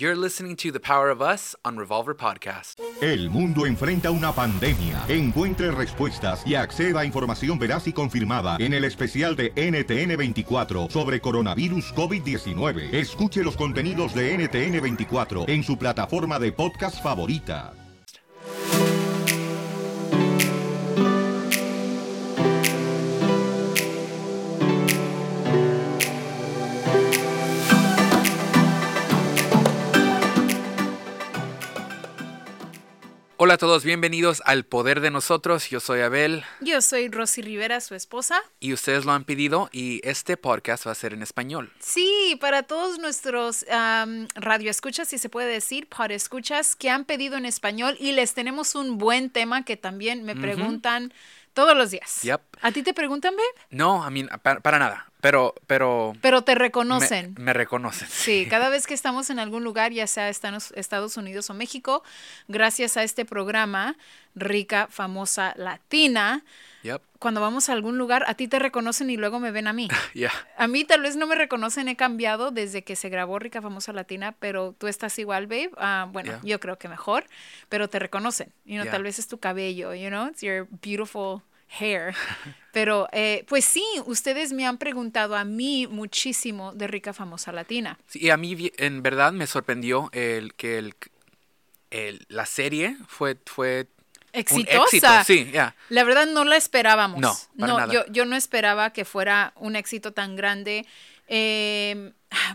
You're listening to The Power of Us on Revolver Podcast. El mundo enfrenta una pandemia. Encuentre respuestas y acceda a información veraz y confirmada en el especial de NTN24 sobre coronavirus COVID-19. Escuche los contenidos de NTN24 en su plataforma de podcast favorita. Hola a todos, bienvenidos al Poder de Nosotros. Yo soy Abel Yo soy Rosy Rivera, su esposa. y ustedes lo han pedido y este podcast va a ser en español. Sí, para todos nuestros am, radioescuchas, si se puede decir, escuchas que han pedido en español y les tenemos un buen tema que también me preguntan todos los días. Yep. ¿A ti te preguntan, babe? No, I mean, para, para nada, pero, pero Pero te reconocen. me reconocen. Sí, cada vez que estamos en algún lugar, ya sea Estados Unidos o México, gracias a este programa, Rica, Famosa, Latina, Yep. cuando vamos a algún lugar, a ti te reconocen y luego me ven a mí. Yeah. A mí tal vez no me reconocen, he cambiado desde que se grabó Rica Famosa Latina, pero tú estás igual, babe. Ah, bueno, Yeah. yo creo que mejor, pero te reconocen. You know, Yeah. Tal vez es tu cabello, you know, it's your beautiful hair. Pero, eh, pues sí, ustedes me han preguntado a mí muchísimo de Rica Famosa Latina. Sí, y a mí en verdad me sorprendió el que el, el- la serie fue, fue Exitosa. éxito. Sí, ya. La verdad no la esperábamos. No, para no, nada. Yo, yo no esperaba que fuera un éxito tan grande. Eh,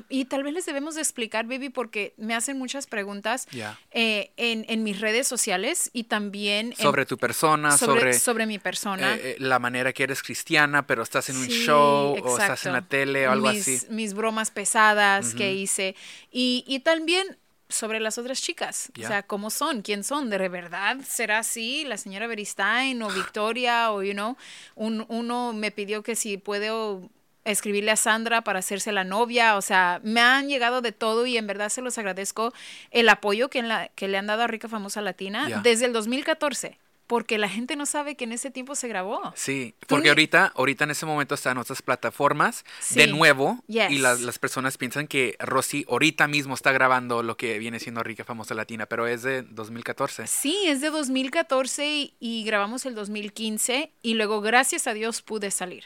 y tal vez les debemos de explicar, baby, porque me hacen muchas preguntas Ya. eh, en, en mis redes sociales y también en- Sobre tu persona, sobre, sobre, sobre mi persona. eh, eh, la manera que eres cristiana, pero estás en un show o estás en la tele o algo mis, así. Mis bromas pesadas que hice. Y, y también sobre las otras chicas. O sea, ¿cómo son? ¿Quién son? ¿De verdad será así? ¿La señora Beristain o Victoria? O, you know, un, uno me pidió que si puedo escribirle a Sandra para hacerse la novia. O sea, me han llegado de todo y en verdad se los agradezco el apoyo que, en la, que le han dado a Rica Famosa Latina desde el 2014. Porque la gente no sabe que en ese tiempo se grabó. Sí, porque ahorita, ahorita en ese momento están otras plataformas de nuevo Yes. y las, las personas piensan que Rosy ahorita mismo está grabando lo que viene siendo Rica Famosa Latina, pero es de 2014. Sí, es de 2014 y, y grabamos el 2015 y luego gracias a Dios pude salir.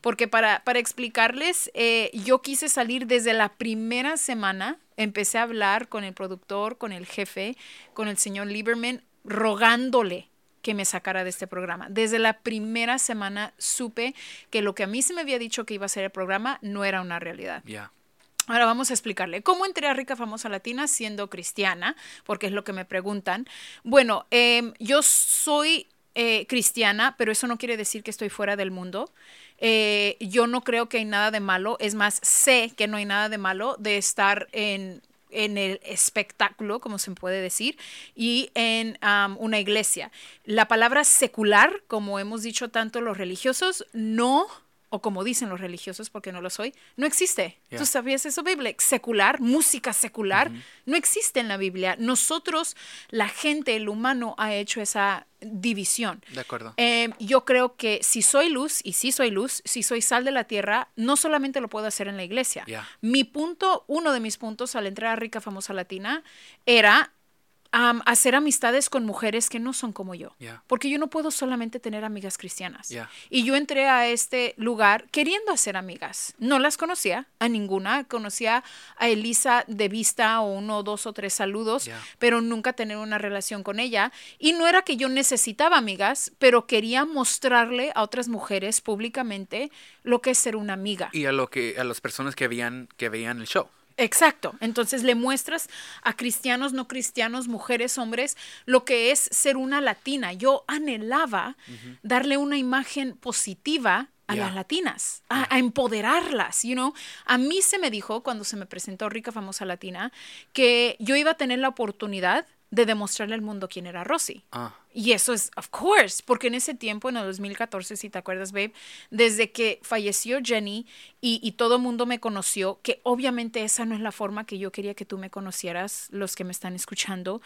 Porque para, para explicarles, eh, yo quise salir desde la primera semana, empecé a hablar con el productor, con el jefe, con el señor Lieberman, rogándole que me sacara de este programa. Desde la primera semana supe que lo que a mí se me había dicho que iba a ser el programa no era una realidad. Ya. Ahora vamos a explicarle cómo entré a Rica Famosa Latina siendo cristiana, porque es lo que me preguntan. Bueno, em, yo soy eh, cristiana, pero eso no quiere decir que estoy fuera del mundo. Eh, yo no creo que hay nada de malo, es más, sé que no hay nada de malo de estar en en el espectáculo, como se puede decir, y en una iglesia. La palabra secular, como hemos dicho tanto los religiosos, no, o como dicen los religiosos, porque no lo soy, no existe. ¿Tú sabías eso, Biblia? Secular, música secular, no existe en la Biblia. Nosotros, la gente, el humano, ha hecho esa división. De acuerdo. Eh, yo creo que si soy luz, y si soy luz, si soy sal de la tierra, no solamente lo puedo hacer en la iglesia. Mi punto, uno de mis puntos al entrar a Rica Famosa Latina, era am, hacer amistades con mujeres que no son como yo. Ya. Porque yo no puedo solamente tener amigas cristianas. Y yo entré a este lugar queriendo hacer amigas. No las conocía a ninguna. Conocía a Elisa de vista o uno, dos o tres saludos, pero nunca tener una relación con ella. Y no era que yo necesitaba amigas, pero quería mostrarle a otras mujeres públicamente lo que es ser una amiga. Y a lo que a las personas que veían que veían el show. Exacto. Entonces le muestras a cristianos, no cristianos, mujeres, hombres, lo que es ser una latina. Yo anhelaba darle una imagen positiva a las latinas, a, a empoderarlas, you know. A mí se me dijo cuando se me presentó Rica Famosa Latina que yo iba a tener la oportunidad de demostrarle al mundo quién era Rosy. Ah, Y eso es, of course, porque en ese tiempo, en el 2014, si te acuerdas, babe, desde que falleció Jenny y, y todo el mundo me conoció, que obviamente esa no es la forma que yo quería que tú me conocieras, los que me están escuchando.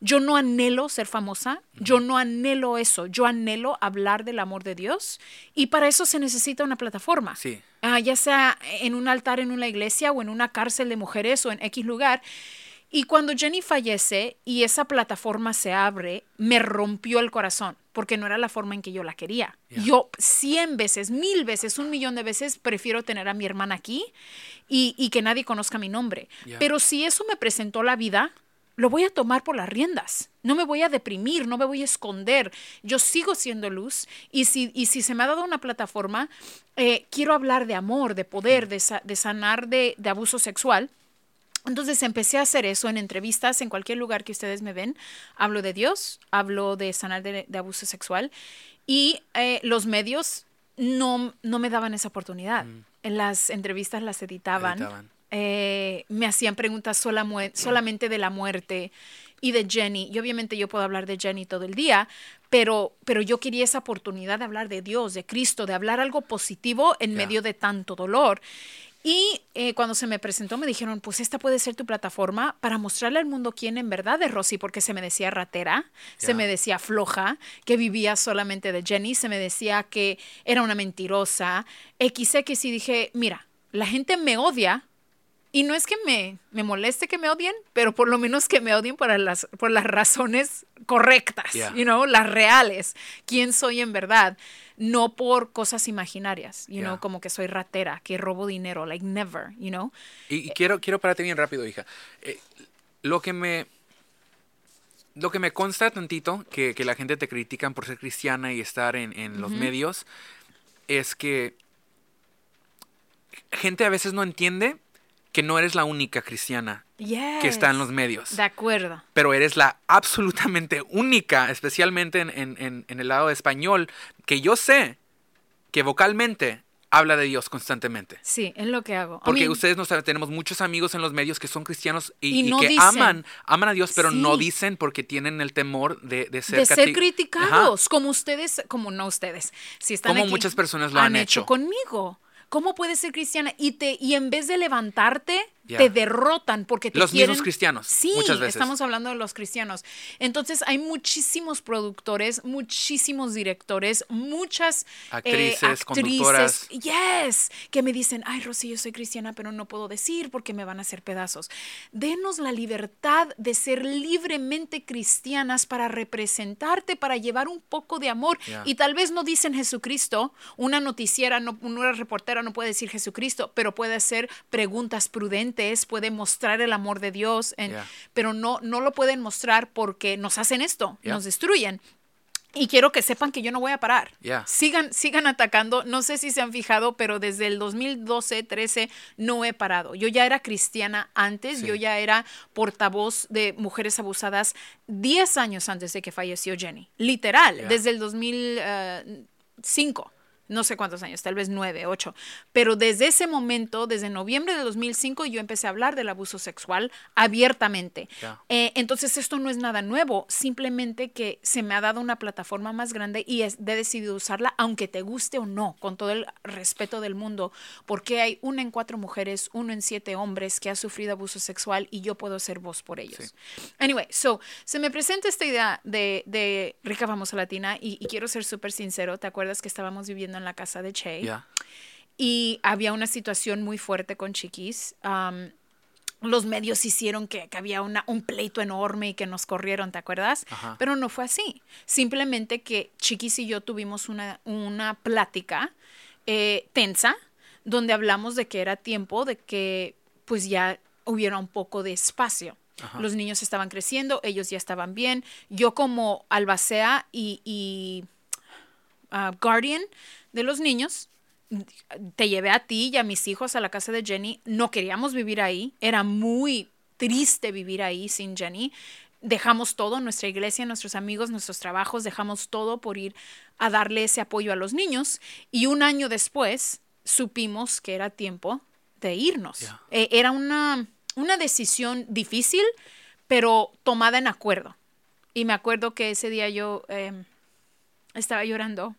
Yo no anhelo ser famosa, yo no anhelo eso, yo anhelo hablar del amor de Dios y para eso se necesita una plataforma. Sí. Ah, ya sea en un altar en una iglesia o en una cárcel de mujeres o en X lugar. Y cuando Jenny fallece y esa plataforma se abre, me rompió el corazón, porque no era la forma en que yo la quería. Yeah. Yo cien veces, mil veces, un millón de veces prefiero tener a mi hermana aquí y, y que nadie conozca mi nombre. Yeah. Pero si eso me presentó la vida, lo voy a tomar por las riendas. No me voy a deprimir, no me voy a esconder. Yo sigo siendo luz y si, y si se me ha dado una plataforma, eh, quiero hablar de amor, de poder, de, sa- de sanar de, de abuso sexual. Entonces empecé a hacer eso en entrevistas, en cualquier lugar que ustedes me ven. Hablo de Dios, hablo de sanar de, de abuso sexual y eh, los medios no, no me daban esa oportunidad. En las entrevistas las editaban. Editaban. Eh, me hacían preguntas sola mue- solamente de la muerte y de Jenny. Y obviamente yo puedo hablar de Jenny todo el día, pero, pero yo quería esa oportunidad de hablar de Dios, de Cristo, de hablar algo positivo en medio de tanto dolor. Y eh, cuando se me presentó me dijeron, pues esta puede ser tu plataforma para mostrarle al mundo quién en verdad es Rosy, porque se me decía ratera, se me decía floja, que vivía solamente de Jenny, se me decía que era una mentirosa, XX, y dije, mira, la gente me odia y no es que me, me moleste que me odien, pero por lo menos que me odien por las, por las razones correctas, Yeah. you know, las reales, quién soy en verdad, no por cosas imaginarias, you know, Yeah. como que soy ratera, que robo dinero, like never, you know. Y, y quiero, quiero pararte bien rápido, hija. Eh, lo que me. Lo que me consta tantito que, que la gente te critican por ser cristiana y estar en, en los medios es que gente a veces no entiende que no eres la única cristiana que está en los Yes. medios. De acuerdo. pero eres la absolutamente única, especialmente en, en- en- el lado español, que yo sé que vocalmente habla de Dios constantemente. Sí, es lo que hago. I Porque mean, ustedes no saben, tenemos muchos amigos en los medios que son cristianos y, Y y no que dicen. aman, aman a Dios, pero no Sí. dicen porque tienen el temor de, de ser, de ser cati- Ajá. criticados, como ustedes, como no ustedes, si están Como aquí, muchas personas lo han hecho. conmigo. ¿Cómo puedes ser cristiana? Y, te, y en vez de levantarte, Te derrotan porque te Los quieren... mismos cristianos, Sí, muchas veces. estamos hablando de los cristianos. Entonces hay muchísimos productores, muchísimos directores, muchas eh, Actrices, conductoras. Yes, que me dicen, ay, Rosy, yo soy cristiana, pero no puedo decir porque me van a hacer pedazos. Denos la libertad de ser libremente cristianas para representarte, para llevar un poco de amor. Yeah. Y tal vez no dicen Jesucristo, una noticiera, no, una reportera no puede decir Jesucristo, pero puede hacer preguntas prudentes, puede mostrar el amor de Dios, en- Yeah. pero no, no lo pueden mostrar porque nos hacen esto, Yeah. nos destruyen. Y quiero que sepan que yo no voy a parar. Yeah. Sigan, sigan atacando. No sé si se han fijado, pero desde el 2012, 13 no he parado. Yo ya era cristiana antes, Sí. yo ya era portavoz de mujeres abusadas 10 años antes de que falleció Jenny. Literal, Yeah. desde el 2005. No sé cuántos años, tal vez nueve, ocho. Pero desde ese momento, desde noviembre de 2005, yo empecé a hablar del abuso sexual abiertamente. Eh, entonces esto no es nada nuevo, simplemente que se me ha dado una plataforma más grande y he decidido usarla, aunque te guste o no, con todo el respeto del mundo, porque hay una en cuatro mujeres, uno en siete hombres que ha sufrido abuso sexual y yo puedo ser voz por ellos. Anyway, so, se me presenta esta idea de, de Rica Famosa Latina y, y quiero ser súper sincero, ¿te acuerdas que estábamos viviendo en la casa de Che? Ya. y había una situación muy fuerte con Chiquis. Am, los medios hicieron que, que había una, un pleito enorme y que nos corrieron, ¿te acuerdas? Ajá. Pero no fue así. Simplemente que Chiquis y yo tuvimos una, una plática eh, tensa donde hablamos de que era tiempo de que pues ya hubiera un poco de espacio. Ajá. Los niños estaban creciendo, ellos ya estaban bien. Yo como albacea y, y ah, guardian de los niños, te llevé a ti y a mis hijos a la casa de Jenny. No queríamos vivir ahí. Era muy triste vivir ahí sin Jenny. Dejamos todo, nuestra iglesia, nuestros amigos, nuestros trabajos, dejamos todo por ir a darle ese apoyo a los niños. Y un año después supimos que era tiempo de irnos. Eh, era una, una decisión difícil, pero tomada en acuerdo. Y me acuerdo que ese día yo em, estaba llorando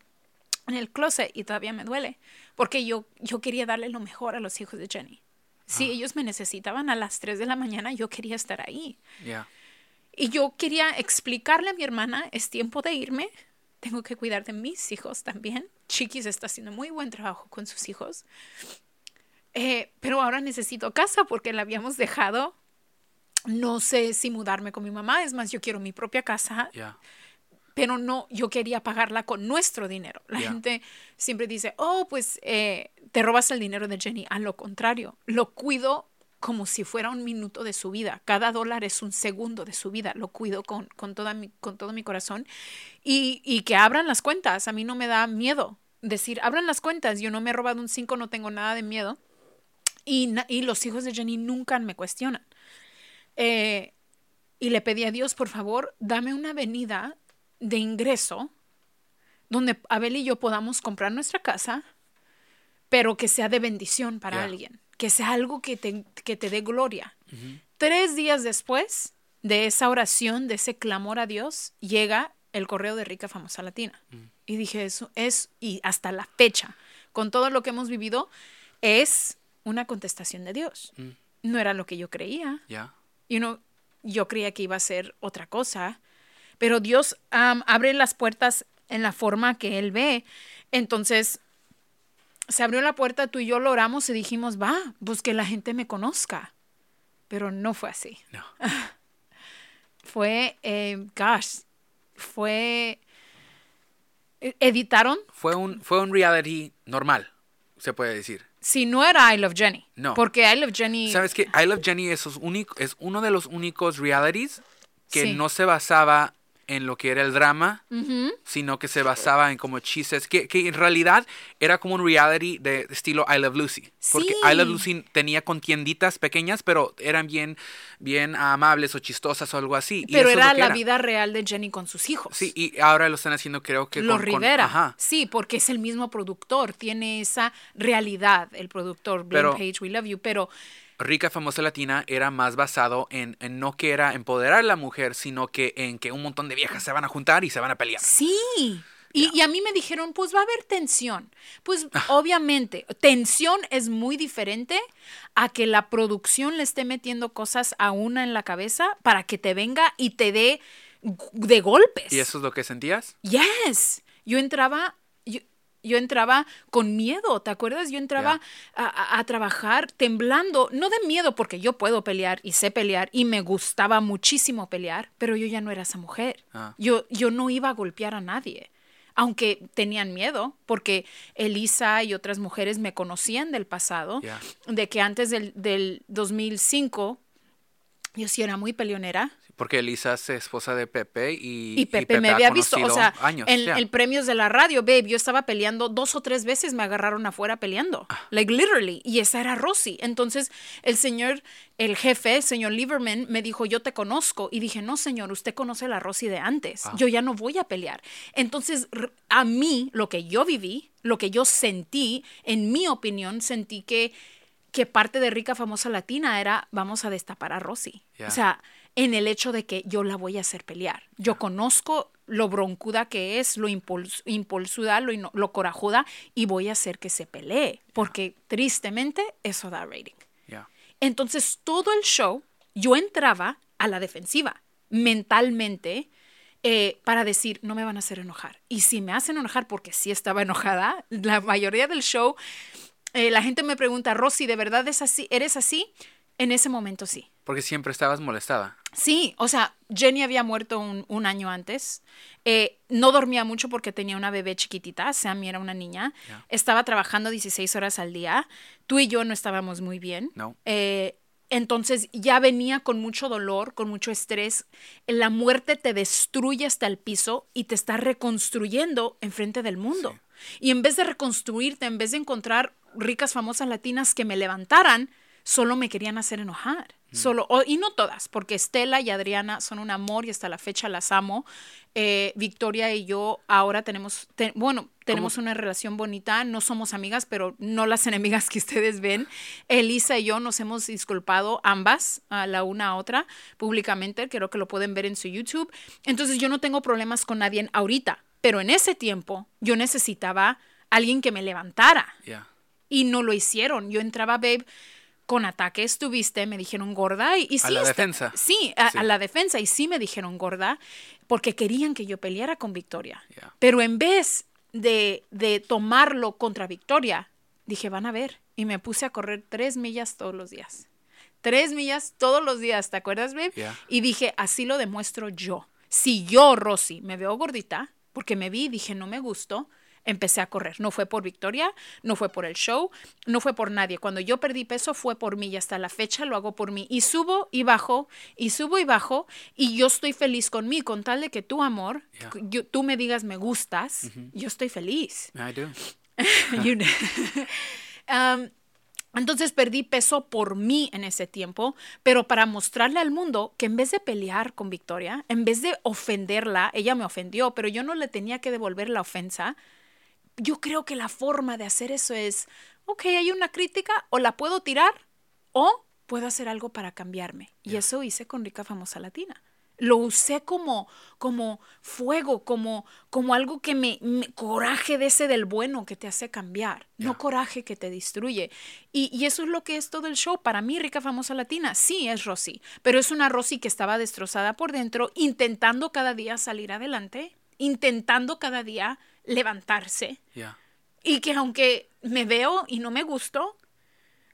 en el closet y todavía me duele, porque yo, yo quería darle lo mejor a los hijos de Jenny. Si ellos me necesitaban a las 3 de la mañana, yo quería estar ahí. Y yo quería explicarle a mi hermana, es tiempo de irme, tengo que cuidar de mis hijos también. Chiquis está haciendo muy buen trabajo con sus hijos. Eh, pero ahora necesito casa porque la habíamos dejado no sé si mudarme con mi mamá, es más, yo quiero mi propia casa, Yeah. Pero no, yo quería pagarla con nuestro dinero. La gente siempre dice, oh, pues eh, te robas el dinero de Jenny. A lo contrario, lo cuido como si fuera un minuto de su vida. Cada dólar es un segundo de su vida. Lo cuido con, con, toda mi, con todo mi corazón. Y, y que abran las cuentas. A mí no me da miedo decir, abran las cuentas. Yo no me he robado un 5, no tengo nada de miedo. Y, y los hijos de Jenny nunca me cuestionan. Eh, y le pedí a Dios, por favor, dame una avenida de ingreso donde Abel y yo podamos comprar nuestra casa, pero que sea de bendición para alguien, que sea algo que te, que te dé gloria. Tres días después de esa oración, de ese clamor a Dios, llega el correo de Rica Famosa Latina. Y dije, eso es, y hasta la fecha, con todo lo que hemos vivido, es una contestación de Dios. No era lo que yo creía. Yeah. Y uno, yo creía que iba a ser otra cosa, pero Dios abre las puertas en la forma que Él ve. Entonces, se abrió la puerta, tú y yo lo oramos y dijimos, va, pues que la gente me conozca. Pero no fue así. No. Fue, eh, gosh, fue... eh, Editaron, Fue un, fue un reality normal, se puede decir. si no era I Love Jenny. No. Porque I Love Jenny... ¿Sabes qué? I Love Jenny es, único, es uno de los únicos realities que Sí. no se basaba en lo que era el drama, sino que se basaba en como chistes, que, que en realidad era como un reality de estilo I Love Lucy. Porque Sí. I Love Lucy tenía contienditas pequeñas, pero eran bien, bien amables o chistosas o algo así. y Pero eso era la vida real de Jenny con sus hijos. Sí, y ahora lo están haciendo creo que Los con, con- Rivera. ajá. Sí, porque es el mismo productor, tiene esa realidad, el productor, Blaine Page, We Love You, pero Rica Famosa Latina era más basado en, en no que era empoderar a la mujer, sino que en que un montón de viejas se van a juntar y se van a pelear. sí. Y, y a mí me dijeron, pues va a haber tensión. Pues Ah. obviamente, tensión es muy diferente a que la producción le esté metiendo cosas a una en la cabeza para que te venga y te dé de golpes. ¿Y eso es lo que sentías? Yes. Yo entraba, yo, entraba con miedo, ¿te acuerdas? Yo entraba a, a- a trabajar temblando, no de miedo porque yo puedo pelear y sé pelear y me gustaba muchísimo pelear, pero yo ya no era esa mujer. Ah. Yo, yo no iba a golpear a nadie. Aunque tenían miedo, porque Elisa y otras mujeres me conocían del pasado, de que antes del, del 2005 yo sí era muy peleonera, Porque Elisa es esposa de Pepe y, y Pepe, me ha había visto, o sea, años, en ya. el premios de la radio, babe, yo estaba peleando dos o tres veces, me agarraron afuera peleando, Ah. like literally, y esa era Rosy. Entonces, el señor, el jefe, el señor Lieberman, me dijo, yo te conozco, y dije, no, señor, usted conoce a la Rosy de antes, Ah. yo ya no voy a pelear. Entonces, a mí, lo que yo viví, lo que yo sentí, en mi opinión, sentí que que parte de Rica Famosa Latina era vamos a destapar a Rosy. O sea, en el hecho de que yo la voy a hacer pelear. Yo conozco lo broncuda que es, lo impuls- impulsuda, lo, corajuda y voy a hacer que se pelee, porque tristemente eso da rating. Entonces, todo el show, yo entraba a la defensiva, mentalmente, eh, para decir, no me van a hacer enojar. Y si me hacen enojar, porque sí estaba enojada, la mayoría del show, eh, la gente me pregunta, Rosy, ¿de verdad es así? ¿Eres así? En ese momento sí. Porque siempre estabas molestada. Sí, o sea, Jenny había muerto un, un año antes. Eh, no dormía mucho porque tenía una bebé chiquitita, Sammy era una niña. Estaba trabajando 16 horas al día. Tú y yo no estábamos muy bien. No. Eh, entonces ya venía con mucho dolor, con mucho estrés. La muerte te destruye hasta el piso y te está reconstruyendo enfrente del mundo. Y en vez de reconstruirte, en vez de encontrar ricas famosas latinas que me levantaran, solo me querían hacer enojar. Solo, o- y no todas, porque Estela y Adriana son un amor y hasta la fecha las amo. Eh, Victoria y yo ahora tenemos, te- bueno, tenemos una relación bonita, no somos amigas, pero no las enemigas que ustedes ven. Elisa y yo nos hemos disculpado ambas, a la una a otra, públicamente, creo que lo pueden ver en su YouTube. Entonces yo no tengo problemas con nadie ahorita, pero en ese tiempo yo necesitaba alguien que me levantara y no lo hicieron. Yo entraba, babe, con ataques, tuviste, me dijeron gorda y, y sí. la está- defensa. Sí a, Sí. a la defensa y sí me dijeron gorda porque querían que yo peleara con Victoria. Pero en vez de, de tomarlo contra Victoria, dije, van a ver. Y me puse a correr tres millas todos los días. tres millas todos los días, ¿te acuerdas, babe? Yeah. Y dije, así lo demuestro yo. Si yo, Rosy, me veo gordita, porque me vi y dije, no me gustó, empecé a correr. No fue por Victoria, no fue por el show, no fue por nadie. Cuando yo perdí peso fue por mí y hasta la fecha lo hago por mí. Y subo y bajo, y subo y bajo, y yo estoy feliz con mí, con tal de que tu amor, Yeah. yo- tú me digas me gustas, yo estoy feliz. I do. You know. Um, entonces perdí peso por mí en ese tiempo, pero para mostrarle al mundo que en vez de pelear con Victoria, en vez de ofenderla, ella me ofendió, pero yo no le tenía que devolver la ofensa. Yo creo que la forma de hacer eso es, ok, hay una crítica, o la puedo tirar, o puedo hacer algo para cambiarme. Y eso hice con Rica Famosa Latina. Lo usé como, como fuego, como, como algo que me, me- coraje de ese del bueno que te hace cambiar, no coraje que te destruye. Y, y eso es lo que es todo el show. Para mí, Rica Famosa Latina, sí es Rosy, pero es una Rosy que estaba destrozada por dentro, intentando cada día salir adelante, intentando cada día levantarse. Yeah. Y que aunque me veo y no me gusto,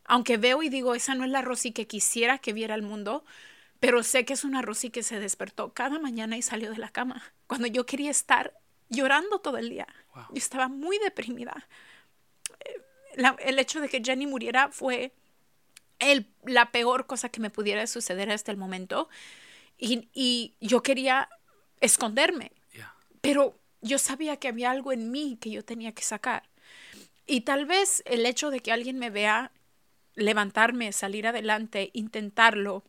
aunque veo y digo, esa no es la Rosy que quisiera que viera el mundo, pero sé que es una Rosy que se despertó cada mañana y salió de la cama. Cuando yo quería estar llorando todo el día. Wow. Yo estaba muy deprimida. Eh, la- el hecho de que Jenny muriera fue el- la peor cosa que me pudiera suceder hasta el momento. Y, y yo quería esconderme Yeah. pero yo sabía que había algo en mí que yo tenía que sacar. Y tal vez el hecho de que alguien me vea levantarme, salir adelante, intentarlo,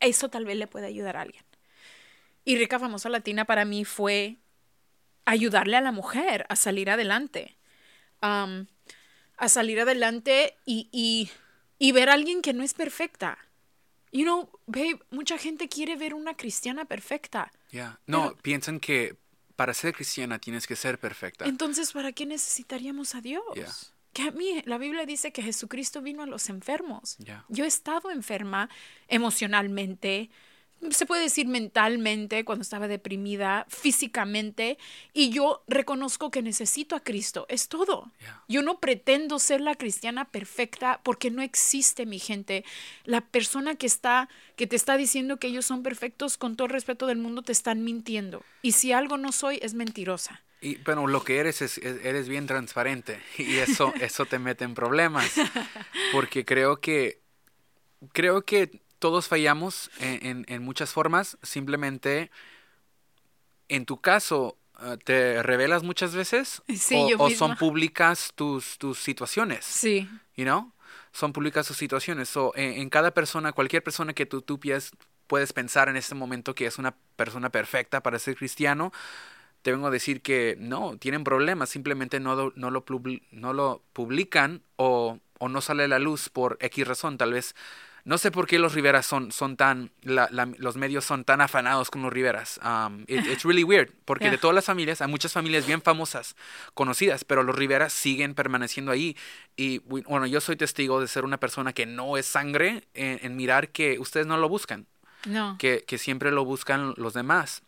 eso tal vez le puede ayudar a alguien. Y Rica Famosa Latina para mí fue ayudarle a la mujer a salir adelante. Am, a salir adelante y, y, y ver a alguien que no es perfecta. You know, babe, mucha gente quiere ver una cristiana perfecta. Yeah. No, Pero- piensan que para ser cristiana tienes que ser perfecta. Entonces, ¿para qué necesitaríamos a Dios? Yeah. Que a mí, la Biblia dice que Jesucristo vino a los enfermos. Yeah. Yo he estado enferma emocionalmente, se puede decir mentalmente, cuando estaba deprimida, físicamente, y yo reconozco que necesito a Cristo. Es todo. Yeah. Yo no pretendo ser la cristiana perfecta porque no existe, mi gente. La persona que está, que te está diciendo que ellos son perfectos, con todo el respeto del mundo, te están mintiendo. Y si algo no soy, es mentirosa. Y, pero lo que eres es, es- eres bien transparente y eso, eso te mete en problemas. Porque creo que, creo que todos fallamos en, en- en muchas formas. Simplemente, en tu caso, eh, ¿te revelas muchas veces? Sí, o, yo o son públicas tus, tus situaciones? Sí. you know? Son públicas sus situaciones. So, en, en cada persona, cualquier persona que tú, tú puedes pensar en este momento que es una persona perfecta para ser cristiano, te vengo a decir que no, tienen problemas, simplemente no, lo- no, lo, no lo publican o, o no sale a la luz por X razón, tal vez. No sé por qué los Riveras son, son tan, la- la- los medios son tan afanados con los Riveras. Um, it- it's really weird, porque de todas las familias, hay muchas familias bien famosas, conocidas, pero los Riveras siguen permaneciendo ahí. Y bu- bueno, yo soy testigo de ser una persona que no es sangre en, en mirar que ustedes no lo buscan, No. que, que siempre lo buscan los demás.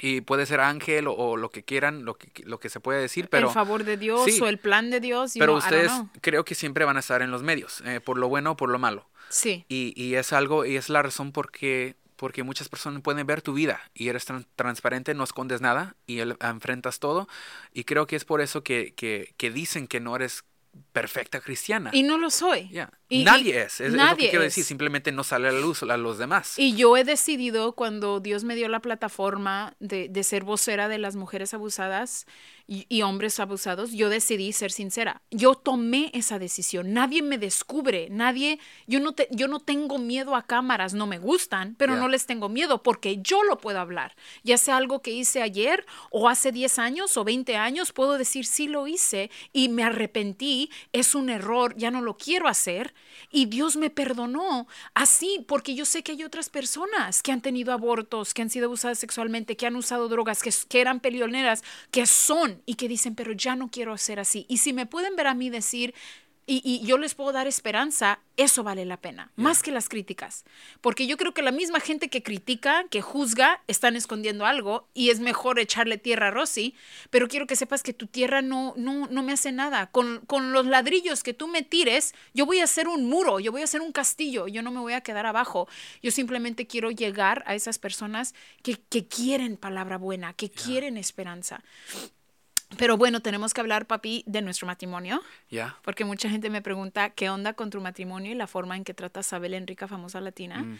Y puede ser ángel o, o lo que quieran, lo que, lo que se puede decir, pero... el favor de Dios Sí. o el plan de Dios. Pero don't ustedes creo que siempre van a estar en los medios, eh, por lo bueno o por lo malo. Sí. Y, y es algo, y es la razón por qué- porque muchas personas pueden ver tu vida y eres tran- transparente, no escondes nada y el- enfrentas todo. Y creo que es por eso que, que, que dicen que no eres perfecta cristiana. Y no lo soy. Ya. Y- nadie y es, es, es lo que quiero es. decir, simplemente no sale a la luz a los demás. Y yo he decidido, cuando Dios me dio la plataforma de, de ser vocera de las mujeres abusadas y, y hombres abusados, yo decidí ser sincera. Yo tomé esa decisión. Nadie me descubre, nadie, yo no, te- yo no tengo miedo a cámaras, no me gustan, pero no les tengo miedo porque yo lo puedo hablar. Ya sea algo que hice ayer o hace 10 años o 20 años, puedo decir sí lo hice y me arrepentí, es un error, ya no lo quiero hacer. Y Dios me perdonó así porque yo sé que hay otras personas que han tenido abortos, que han sido abusadas sexualmente, que han usado drogas, que, que eran peleoneras, que son y que dicen, pero ya no quiero ser así. Y si me pueden ver a mí decir, y, y yo les puedo dar esperanza, eso vale la pena, más que las críticas. Porque yo creo que la misma gente que critica, que juzga, están escondiendo algo y es mejor echarle tierra a Rosy, pero quiero que sepas que tu tierra no, no, no me hace nada. Con, con los ladrillos que tú me tires, yo voy a hacer un muro, yo voy a hacer un castillo, yo no me voy a quedar abajo. Yo simplemente quiero llegar a esas personas que, que quieren palabra buena, que quieren esperanza. Pero bueno, tenemos que hablar, papi, de nuestro matrimonio. Ya. Porque mucha gente me pregunta qué onda con tu matrimonio y la forma en que tratas a Belén Rica, famosa latina. Mm.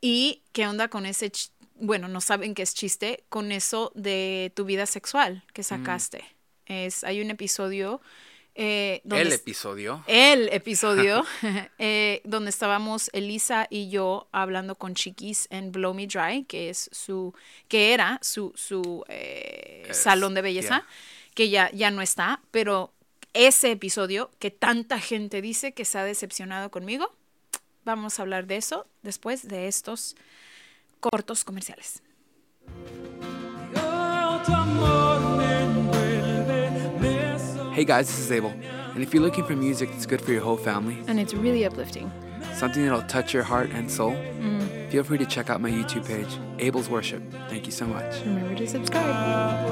Y qué onda con ese, bueno, no saben qué es chiste, con eso de tu vida sexual Mm. que sacaste. Es, hay un episodio eh, donde... El episodio. el episodio eh, donde estábamos Elisa y yo hablando con Chiquis en Blow Me Dry, que es su, que era su, su eh, Es- salón de belleza, yeah. que ya, ya no está, pero ese episodio que tanta gente dice que se ha decepcionado conmigo, vamos a hablar de eso después de estos cortos comerciales. Hey guys, this is Abel. And if you're looking for music that's good for your whole family, And it's really uplifting. something that'll touch your heart and soul, mm. feel free to check out my YouTube page, Abel's Worship. Thank you so much. Remember to subscribe.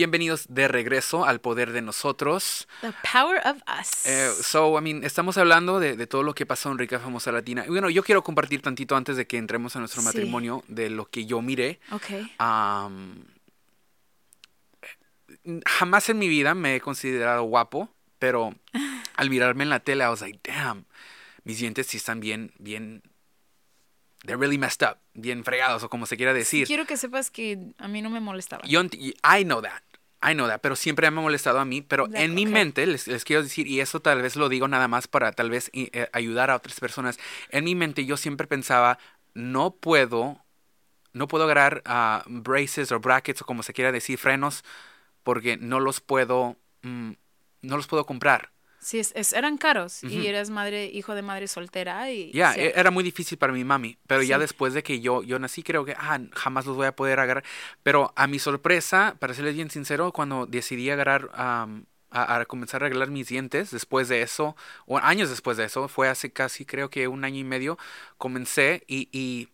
Bienvenidos de regreso al poder de nosotros. The power of us. Eh, so, I mean, estamos hablando de, de todo lo que pasó en Rica Famosa Latina. Y bueno, yo quiero compartir tantito antes de que entremos a nuestro Sí. matrimonio de lo que yo miré. ok. Am, eh, jamás en mi vida me he considerado guapo, pero al mirarme en la tele, I was like, damn, mis dientes sí están bien, bien, they're really messed up, bien fregados o como se quiera decir. Quiero que sepas que a mí no me molestaba. Yo, I know that. I know that, pero siempre me ha molestado a mí. Pero en mi mente, les, les quiero decir, y eso tal vez lo digo nada más para tal vez i- eh, ayudar a otras personas. En mi mente yo siempre pensaba, no puedo, no puedo agarrar ah, braces o brackets o como se quiera decir, frenos, porque no los puedo, mm, no los puedo comprar. Sí, es, es- eran caros Ujú. y eras madre, hijo de madre soltera y Ya, sí. e- era muy difícil para mi mami, pero ya Sí. después de que yo, yo nací, creo que ah, jamás los voy a poder agarrar. Pero a mi sorpresa, para serles bien sincero, cuando decidí agarrar, am, a, a comenzar a arreglar mis dientes, después de eso, o años después de eso, fue hace casi creo que un año y medio, comencé y, y,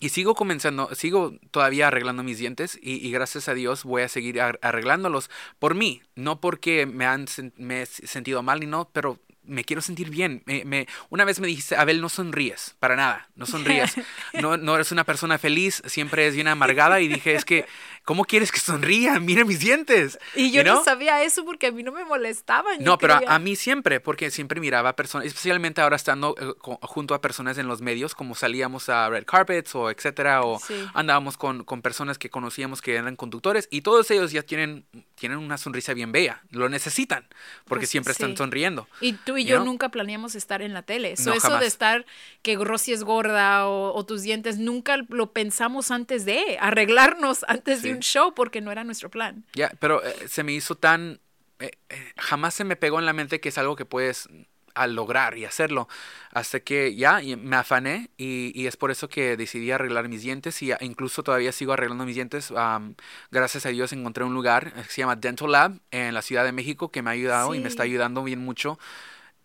y sigo comenzando, sigo todavía arreglando mis dientes y, y gracias a Dios voy a seguir ar- arreglándolos por mí, no porque me han me he sentido mal ni no, pero me quiero sentir bien. Me, me- una vez me dijiste, Abel, no sonríes, para nada, no sonríes. No, no eres una persona feliz, siempre es bien amargada. Y dije, es que, ¿cómo quieres que sonría? Mira mis dientes. Y yo You know? no sabía eso porque a mí no me molestaban. No, pero a, a mí siempre, porque siempre miraba a personas, especialmente ahora estando eh, co- junto a personas en los medios, como salíamos a red carpets o etcétera, o Sí. andábamos con, con personas que conocíamos que eran conductores, y todos ellos ya tienen, tienen una sonrisa bien bella, lo necesitan, porque Pues, siempre sí. están sonriendo. Y tú y yo know? nunca planeamos estar en la tele. So, No, eso jamás. de estar que Rosy es gorda o, o tus dientes, nunca lo pensamos antes de arreglarnos antes Sí. de un show porque no era nuestro plan. Ya, pero eh, se me hizo tan, eh, eh, jamás se me pegó en la mente que es algo que puedes a lograr y hacerlo. Hasta que ya me afané y, y es por eso que decidí arreglar mis dientes y incluso todavía sigo arreglando mis dientes. am, gracias a Dios encontré un lugar que se llama Dental Lab en la Ciudad de México que me ha ayudado y me está ayudando bien mucho.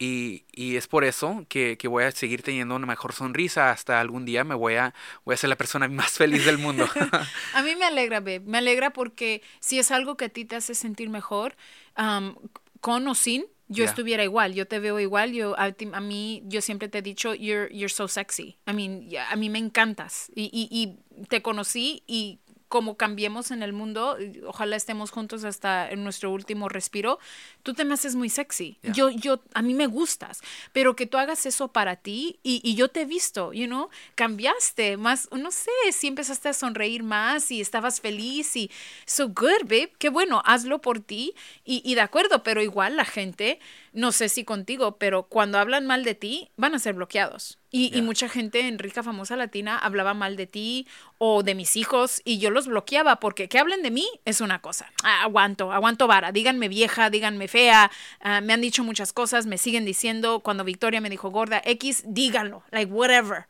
Y, y es por eso que, que voy a seguir teniendo una mejor sonrisa hasta algún día me voy a, voy a ser la persona más feliz del mundo. A mí me alegra, babe. Me alegra porque si es algo que a ti te hace sentir mejor, am, con o sin, yo estuviera igual. Yo te veo igual. Yo a, ti- a mí, yo siempre te he dicho, you're, you're so sexy. I mean, a mí me encantas. Y, y, y te conocí y como cambiemos en el mundo, ojalá estemos juntos hasta en nuestro último respiro, tú te me haces muy sexy. Yo, yo, a mí me gustas, pero que tú hagas eso para ti y, y yo te he visto, you know, cambiaste más, no sé, si empezaste a sonreír más y estabas feliz y so good, babe, qué bueno, hazlo por ti y, y de acuerdo, pero igual la gente, no sé si contigo, pero cuando hablan mal de ti, van a ser bloqueados. Y, y mucha gente en Rica Famosa Latina hablaba mal de ti o de mis hijos y yo los bloqueaba porque que hablen de mí es una cosa. Ah, aguanto, aguanto vara. Díganme vieja, díganme fea. ah, me han dicho muchas cosas, me siguen diciendo. Cuando Victoria me dijo gorda, X, díganlo, like whatever.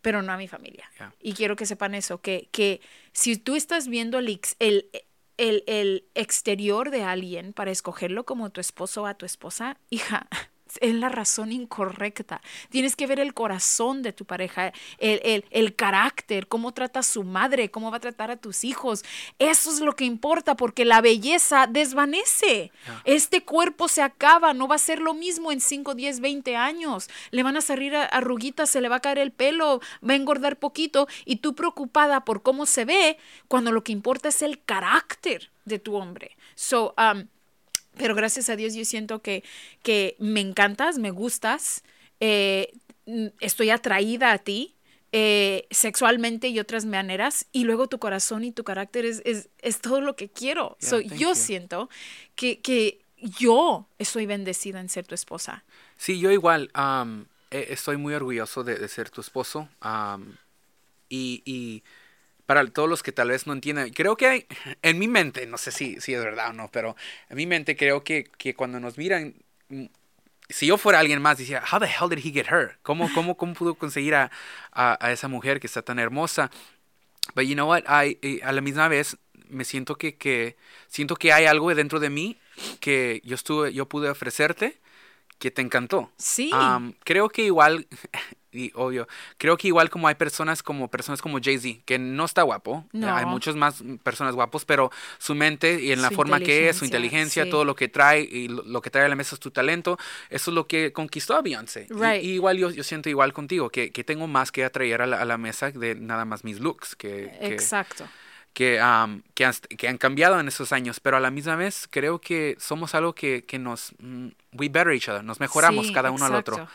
pero no a mi familia. Y quiero que sepan eso, que, que si tú estás viendo el, el, el, el exterior de alguien para escogerlo como tu esposo o a tu esposa, hija, es la razón incorrecta. Tienes que ver el corazón de tu pareja, el, el, el carácter, cómo trata a su madre, cómo va a tratar a tus hijos. Eso es lo que importa porque la belleza desvanece. Este cuerpo se acaba, no va a ser lo mismo en 5, 10, 20 años. Le van a salir a- arruguitas, se le va a caer el pelo, va a engordar poquito y tú preocupada por cómo se ve cuando lo que importa es el carácter de tu hombre. So, um, pero gracias a Dios yo siento que, que me encantas, me gustas, eh, estoy atraída a ti eh, sexualmente y otras maneras, y luego tu corazón y tu carácter es, es, es todo lo que quiero. Yeah, So, yo you. siento que, que yo estoy bendecida en ser tu esposa. Sí, yo igual e- estoy muy orgulloso de, de ser tu esposo. y para todos los que tal vez no entiendan, creo que hay, en mi mente, no sé si, si es verdad o no, pero en mi mente creo que, que cuando nos miran, mm, si yo fuera alguien más, decía, how the hell did he get her? ¿Cómo, cómo, cómo pudo conseguir a, a, a esa mujer que está tan hermosa? But you know what? I, eh, a la misma vez me siento que, que siento que hay algo dentro de mí que yo estuve, yo pude ofrecerte que te encantó. Sí. Am, creo que igual, y obvio, creo que igual como hay personas como personas como Jay-Z, que no está guapo, No. hay muchas más personas guapos, pero su mente y en la Su forma que es, su inteligencia, sí. todo lo que trae y lo, lo que trae a la mesa es tu talento, eso es lo que conquistó a Beyoncé. Y- Right. Y, igual yo, yo siento igual contigo, que, que tengo más que atraer a la, a la mesa de nada más mis looks, que, que, Exacto. que, am, que, han, que han cambiado en esos años, pero a la misma vez creo que somos algo que, que nos, mm, we better each other, nos mejoramos Sí, cada uno al otro.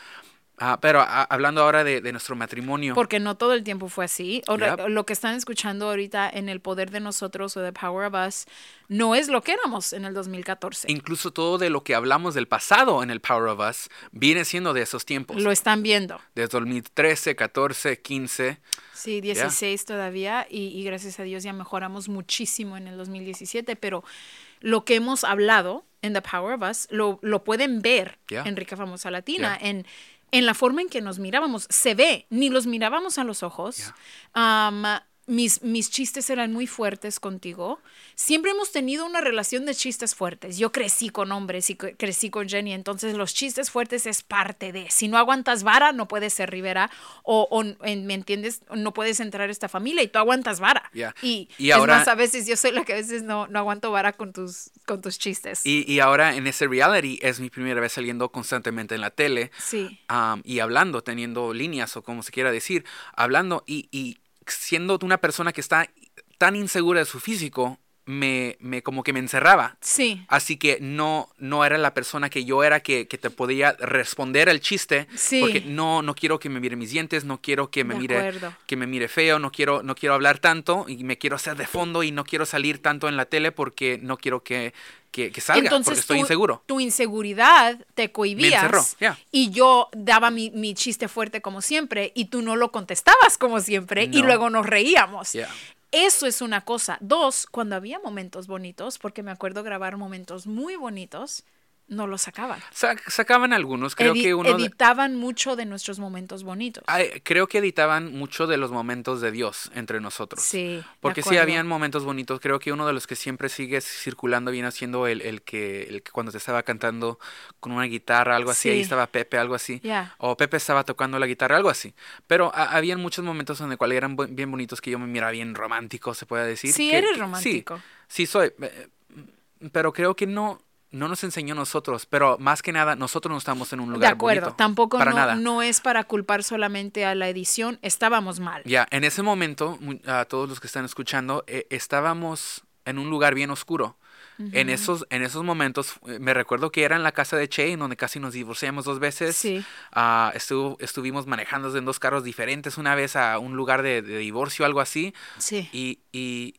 Ah, pero a- hablando ahora de, de nuestro matrimonio. Porque no todo el tiempo fue así. Ahora, Yep. Lo que están escuchando ahorita en El Poder de Nosotros o The Power of Us no es lo que éramos en el 2014. Incluso todo de lo que hablamos del pasado en el Power of Us viene siendo de esos tiempos. Lo están viendo. Desde 2013, 14, 15. Sí, 16 todavía y, y gracias a Dios ya mejoramos muchísimo en el 2017, pero lo que hemos hablado en The Power of Us lo, lo pueden ver Yeah. en Rica Famosa Latina, Yeah. en, en la forma en que nos mirábamos. Se ve, ni los mirábamos a los ojos. Mis, mis chistes eran muy fuertes contigo. Siempre hemos tenido una relación de chistes fuertes. Yo crecí con hombres y cre- crecí con Jenny, entonces los chistes fuertes es parte de. Si no aguantas vara, no puedes ser Rivera o, o, ¿me entiendes? No puedes entrar a esta familia y tú aguantas vara. Ya. Y, Y es ahora- más, a veces yo soy la que a veces no, no aguanto vara con tus, con tus chistes. Y, y ahora en ese reality es mi primera vez saliendo constantemente en la tele. Sí. y hablando, teniendo líneas o como se quiera decir, hablando y, y siendo una persona que está tan insegura de su físico, me, me como que me encerraba. Sí. Así que no, no era la persona que yo era que, que te podía responder el chiste. Sí. Porque no, no quiero que me mire mis dientes, no quiero que me De mire acuerdo. que me mire feo, no quiero, no quiero hablar tanto y me quiero hacer de fondo y no quiero salir tanto en la tele porque no quiero que, que, que salga, porque estoy tu, inseguro. Tu inseguridad te cohibías. ya. Y yo daba mi, mi chiste fuerte como siempre y tú no lo contestabas como siempre y luego nos reíamos. Ya. Eso es una cosa. Dos, cuando había momentos bonitos, porque me acuerdo grabar momentos muy bonitos, no los sacaban. Sa- sacaban algunos, creo Edi- que uno... de- editaban mucho de nuestros momentos bonitos. Ay, creo que editaban mucho de los momentos de Dios entre nosotros. Sí, Porque sí habían momentos bonitos. Creo que uno de los que siempre sigue circulando viene siendo el, el que el que cuando te estaba cantando con una guitarra, algo así, ahí estaba Pepe, algo así. O Pepe estaba tocando la guitarra, algo así. Pero ha- habían muchos momentos en los cuales eran bien bonitos que yo me miraba bien romántico, se puede decir. Sí, que- eres que- romántico. Sí, sí soy. eh, Pero creo que no, no nos enseñó nosotros. Pero más que nada, nosotros no estamos en un De lugar acuerdo, bonito. tampoco Para no, nada. no es para culpar solamente a la edición, estábamos mal. Ya, en ese momento, a todos los que están escuchando, eh, estábamos en un lugar bien oscuro. En esos, en esos momentos, eh, me recuerdo que era en la casa de Che, en donde casi nos divorciamos dos veces. Sí. Ah, estuvo- estuvimos manejando en dos carros diferentes, una vez a un lugar de, de divorcio, algo así. Sí. Y, y,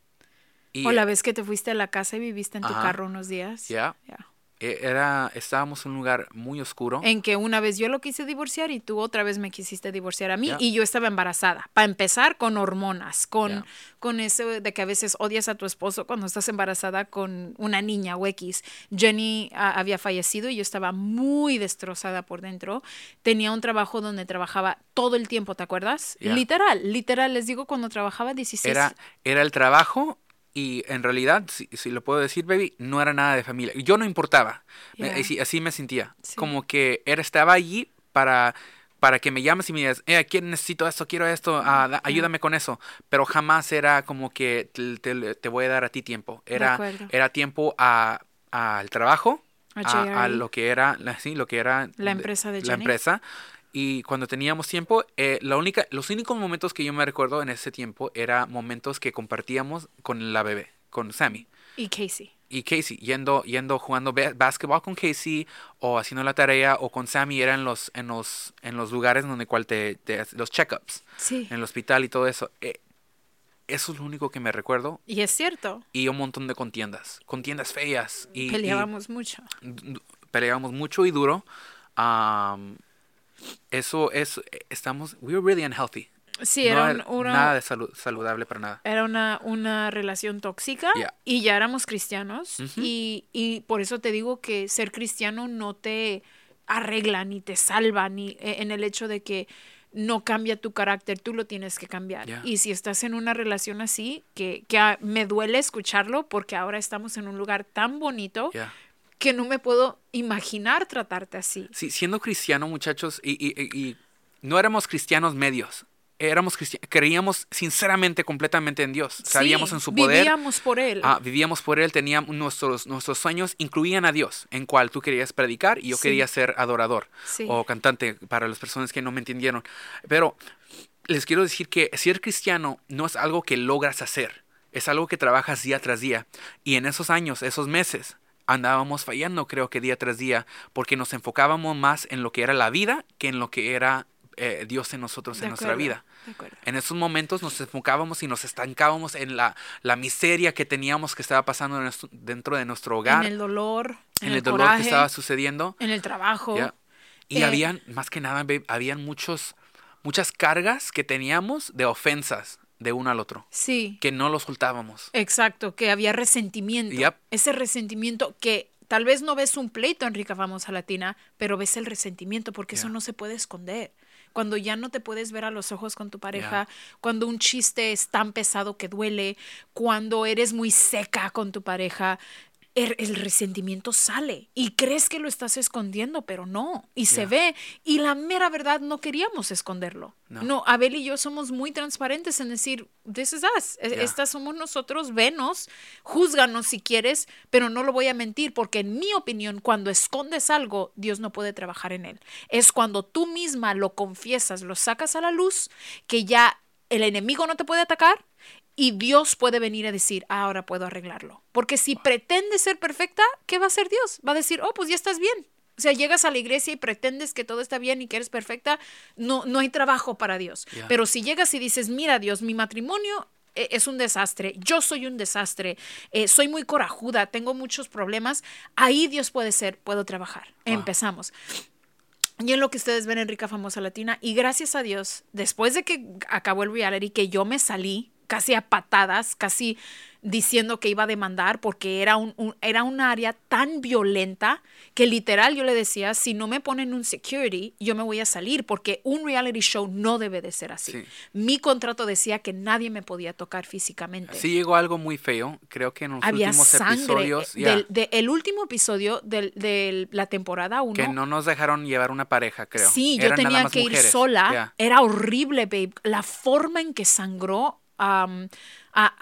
y- o la vez que te fuiste a la casa y viviste en tu Ajá. carro unos días. Ya. Ya. E- Era, estábamos en un lugar muy oscuro. En que una vez yo lo quise divorciar y tú otra vez me quisiste divorciar a mí Ya. y yo estaba embarazada. Para empezar, con hormonas, con, Ya. con eso de que a veces odias a tu esposo cuando estás embarazada con una niña o X. Jenny ah, había fallecido y yo estaba muy destrozada por dentro. Tenía un trabajo donde trabajaba todo el tiempo, ¿te acuerdas? Ya. Literal, literal, les digo cuando trabajaba 16. Era, era el trabajo y en realidad, si, si lo puedo decir, baby, no era nada de familia. Yo no importaba. Ya. así, así me sentía. Sí. Como que era, estaba allí para, para que me llames y me digas, eh, aquí necesito esto, quiero esto, ah, da- ayúdame con eso. Pero jamás era como que te, te- te voy a dar a ti tiempo. Era, era tiempo a- al trabajo, A JRE. lo que era, la- sí, lo que era La empresa de la Jenny. empresa. Y cuando teníamos tiempo, eh, la única, los únicos momentos que yo me recuerdo en ese tiempo era momentos que compartíamos con la bebé, con Sammy Y Casey. y Casey, yendo, yendo jugando básquetbol con Casey o haciendo la tarea o con Sammy era en los, en los, en los lugares donde cual te, te- los checkups, Sí. en el hospital y todo eso. Eh, eso es lo único que me recuerdo Y es cierto, y un montón de contiendas, contiendas feas y y peleábamos mucho. d- peleábamos mucho y duro. Am, eso es, estamos, we were really unhealthy. Sí, No era, un- una, nada de salu- saludable para nada. era una, una relación tóxica Yeah. y ya éramos cristianos Ujú. y, y por eso te digo que ser cristiano no te arregla ni te salva ni eh, en el hecho de que no cambia tu carácter, tú lo tienes que cambiar. Yeah. Y si estás en una relación así, que, que ah, me duele escucharlo porque ahora estamos en un lugar tan bonito Yeah. Que no me puedo imaginar tratarte así. Sí, siendo cristiano, muchachos, y, y- y- no éramos cristianos medios. Éramos cristianos, creíamos sinceramente, completamente en Dios. Sabíamos Sí, en su poder. Vivíamos por él. Ah, vivíamos por él, teníamos nuestros, nuestros sueños incluían a Dios, en cual tú querías predicar y yo Sí. quería ser adorador Sí. o cantante para las personas que no me entendieron. Pero les quiero decir que ser cristiano no es algo que logras hacer, es algo que trabajas día tras día. Y en esos años, esos meses, andábamos fallando creo que día tras día porque nos enfocábamos más en lo que era la vida que en lo que era eh, Dios en nosotros, De en nuestra vida. En esos momentos nos enfocábamos y nos estancábamos en la, la miseria que teníamos que estaba pasando nuestro- dentro de nuestro hogar, En el dolor, en, en el, el dolor coraje, que estaba sucediendo. en el trabajo. Y Eh, habían, más que nada, babe, habían muchos, muchas cargas que teníamos de ofensas de uno al otro, Sí, que no los soltábamos. exacto, que había resentimiento. Yep. Ese resentimiento que tal vez no ves un pleito en Rica Famosa Latina, pero ves el resentimiento porque eso no se puede esconder. Cuando ya no te puedes ver a los ojos con tu pareja, cuando un chiste es tan pesado que duele, cuando eres muy seca con tu pareja, el, el resentimiento sale y crees que lo estás escondiendo, pero no, y se Yeah. ve. Y la mera verdad no queríamos esconderlo. No. No, Abel y yo somos muy transparentes en decir, this is us, e- Yeah. estas somos nosotros, venos, júzganos si quieres, pero no lo voy a mentir, porque en mi opinión, cuando escondes algo, Dios no puede trabajar en él. Es cuando tú misma lo confiesas, lo sacas a la luz, que ya el enemigo no te puede atacar y Dios puede venir a decir, "Ah, ahora puedo arreglarlo. Porque si pretendes ser perfecta, ¿qué va a hacer Dios? Va a decir, oh, pues ya estás bien. O sea, llegas a la iglesia y pretendes que todo está bien y que eres perfecta, no, no hay trabajo para Dios. Pero si llegas y dices, mira Dios, mi matrimonio eh, es un desastre, yo soy un desastre, eh, soy muy corajuda, tengo muchos problemas, ahí Dios puede ser, puedo trabajar. Empezamos. Y en lo que ustedes ven en Rica Famosa Latina, y gracias a Dios, después de que acabó el reality, que yo me salí casi a patadas, casi diciendo que iba a demandar porque era un, un- era un área tan violenta que literal yo le decía, si no me ponen un security, yo me voy a salir porque un reality show no debe de ser así. Sí. Mi contrato decía que nadie me podía tocar físicamente. Sí llegó algo muy feo, creo que en los Había últimos sangre. episodios, del- de- el último episodio del- de la temporada 1 que no nos dejaron llevar una pareja, creo. Sí, yo Eran nada tenía que ir mujeres, sola. ya. Era horrible, babe. La forma en que sangró a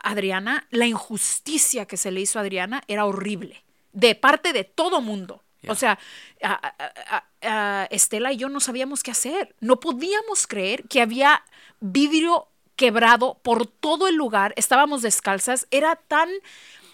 Adriana, la injusticia que se le hizo a Adriana era horrible. De parte de todo mundo. O sea, a- a- a- Estela y yo no sabíamos qué hacer. No podíamos creer que había vidrio quebrado por todo el lugar. Estábamos descalzas. Era tan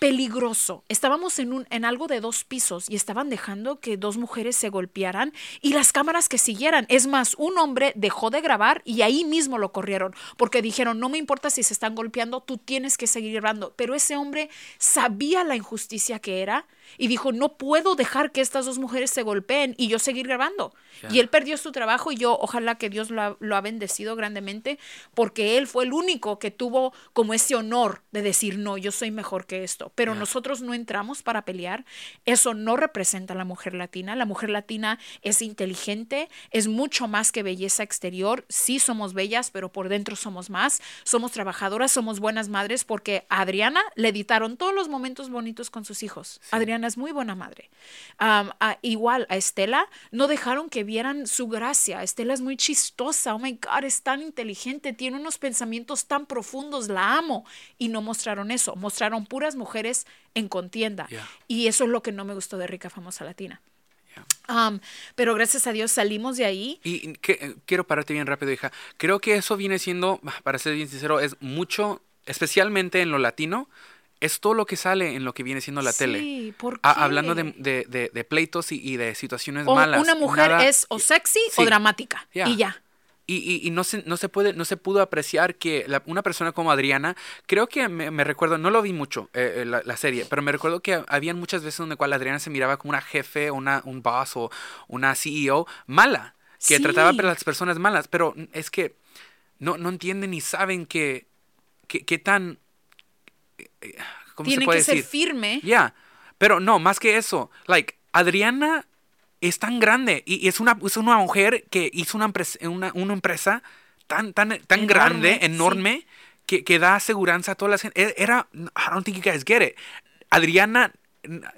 peligroso. Estábamos en, un, en algo de dos pisos y estaban dejando que dos mujeres se golpearan y las cámaras que siguieran. Es más, un hombre dejó de grabar y ahí mismo lo corrieron porque dijeron, no me importa si se están golpeando, tú tienes que seguir grabando. Pero ese hombre sabía la injusticia que era y dijo, no puedo dejar que estas dos mujeres se golpeen y yo seguir grabando. Y él perdió su trabajo y yo ojalá que Dios lo ha, lo ha bendecido grandemente porque él fue el único que tuvo como ese honor de decir, no, yo soy mejor que esto. Pero nosotros no entramos para pelear. Eso no representa a la mujer latina. La mujer latina es inteligente, es mucho más que belleza exterior. Sí somos bellas, pero por dentro somos más. Somos trabajadoras, somos buenas madres porque a Adriana le editaron todos los momentos bonitos con sus hijos. Adriana es muy buena madre. A- igual a Estela no dejaron que vieran su gracia. Estela es muy chistosa. Oh my God, es tan inteligente. Tiene unos pensamientos tan profundos. La amo. Y no mostraron eso. Mostraron puras mujeres en contienda. Yeah. Y eso es lo que no me gustó de Rica Famosa Latina. Pero gracias a Dios salimos de ahí. Y que- eh, quiero pararte bien rápido, hija. Creo que eso viene siendo, para ser bien sincero, es mucho, especialmente en lo latino, es todo lo que sale en lo que viene siendo la tele. Sí, ¿por A- qué? hablando de, de- de- de pleitos y, y de situaciones O malas. una mujer Nada- es o sexy Sí. o dramática. Yeah. Y ya. Y, y- y no, se, no, se puede, no se pudo apreciar que la- una persona como Adriana, creo que me, recuerdo, no lo vi mucho eh, eh, la, la serie, pero me recuerdo que habían muchas veces donde cual Adriana se miraba como una jefe, una, un boss o una CEO mala, que Sí. trataba a las personas malas, pero es que no, no entienden ni saben que, que, que tan... eh, ¿Cómo Tiene se puede que ser firme. Ya, pero no, más que eso, like, Adriana es tan grande y, y es, una, es una mujer que hizo una empresa, una, una empresa tan, tan, tan Enorme, grande, sí. enorme, que, que da seguridad a toda la gente. Era, I don't think you guys get it. Adriana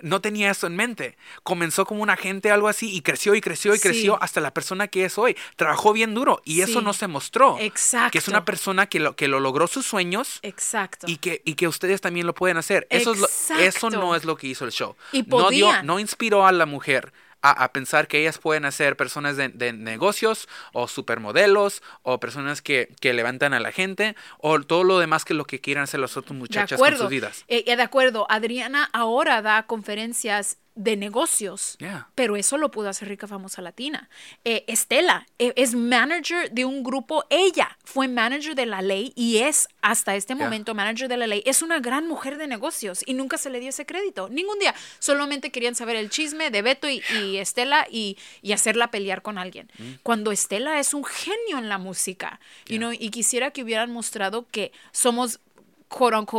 no tenía eso en mente. Comenzó como un agente, algo así, y creció y creció y Sí. creció hasta la persona que es hoy. Trabajó bien duro y eso no se mostró. Exacto. Que es una persona que lo, que lo logró sus sueños Exacto. y que, y que ustedes también lo pueden hacer. Eso, es lo- eso no es lo que hizo el show. Y no, dio, podían. no inspiró a la mujer a, a pensar que ellas pueden ser personas de, de negocios o supermodelos o personas que, que levantan a la gente o todo lo demás que lo que quieran hacer las otras de muchachas con sus vidas. Eh, eh, de acuerdo. Adriana ahora da conferencias de negocios. Yeah. Pero eso lo pudo hacer Rica Famosa Latina. Eh, Estela eh, es manager de un grupo. Ella fue manager de la ley y es hasta este Yeah. momento manager de la ley. Es una gran mujer de negocios y nunca se le dio ese crédito. Ningún día. Solamente querían saber el chisme de Beto y, y Estela y, y hacerla pelear con alguien. Mm. Cuando Estela es un genio en la música. you know, y quisiera que hubieran mostrado que somos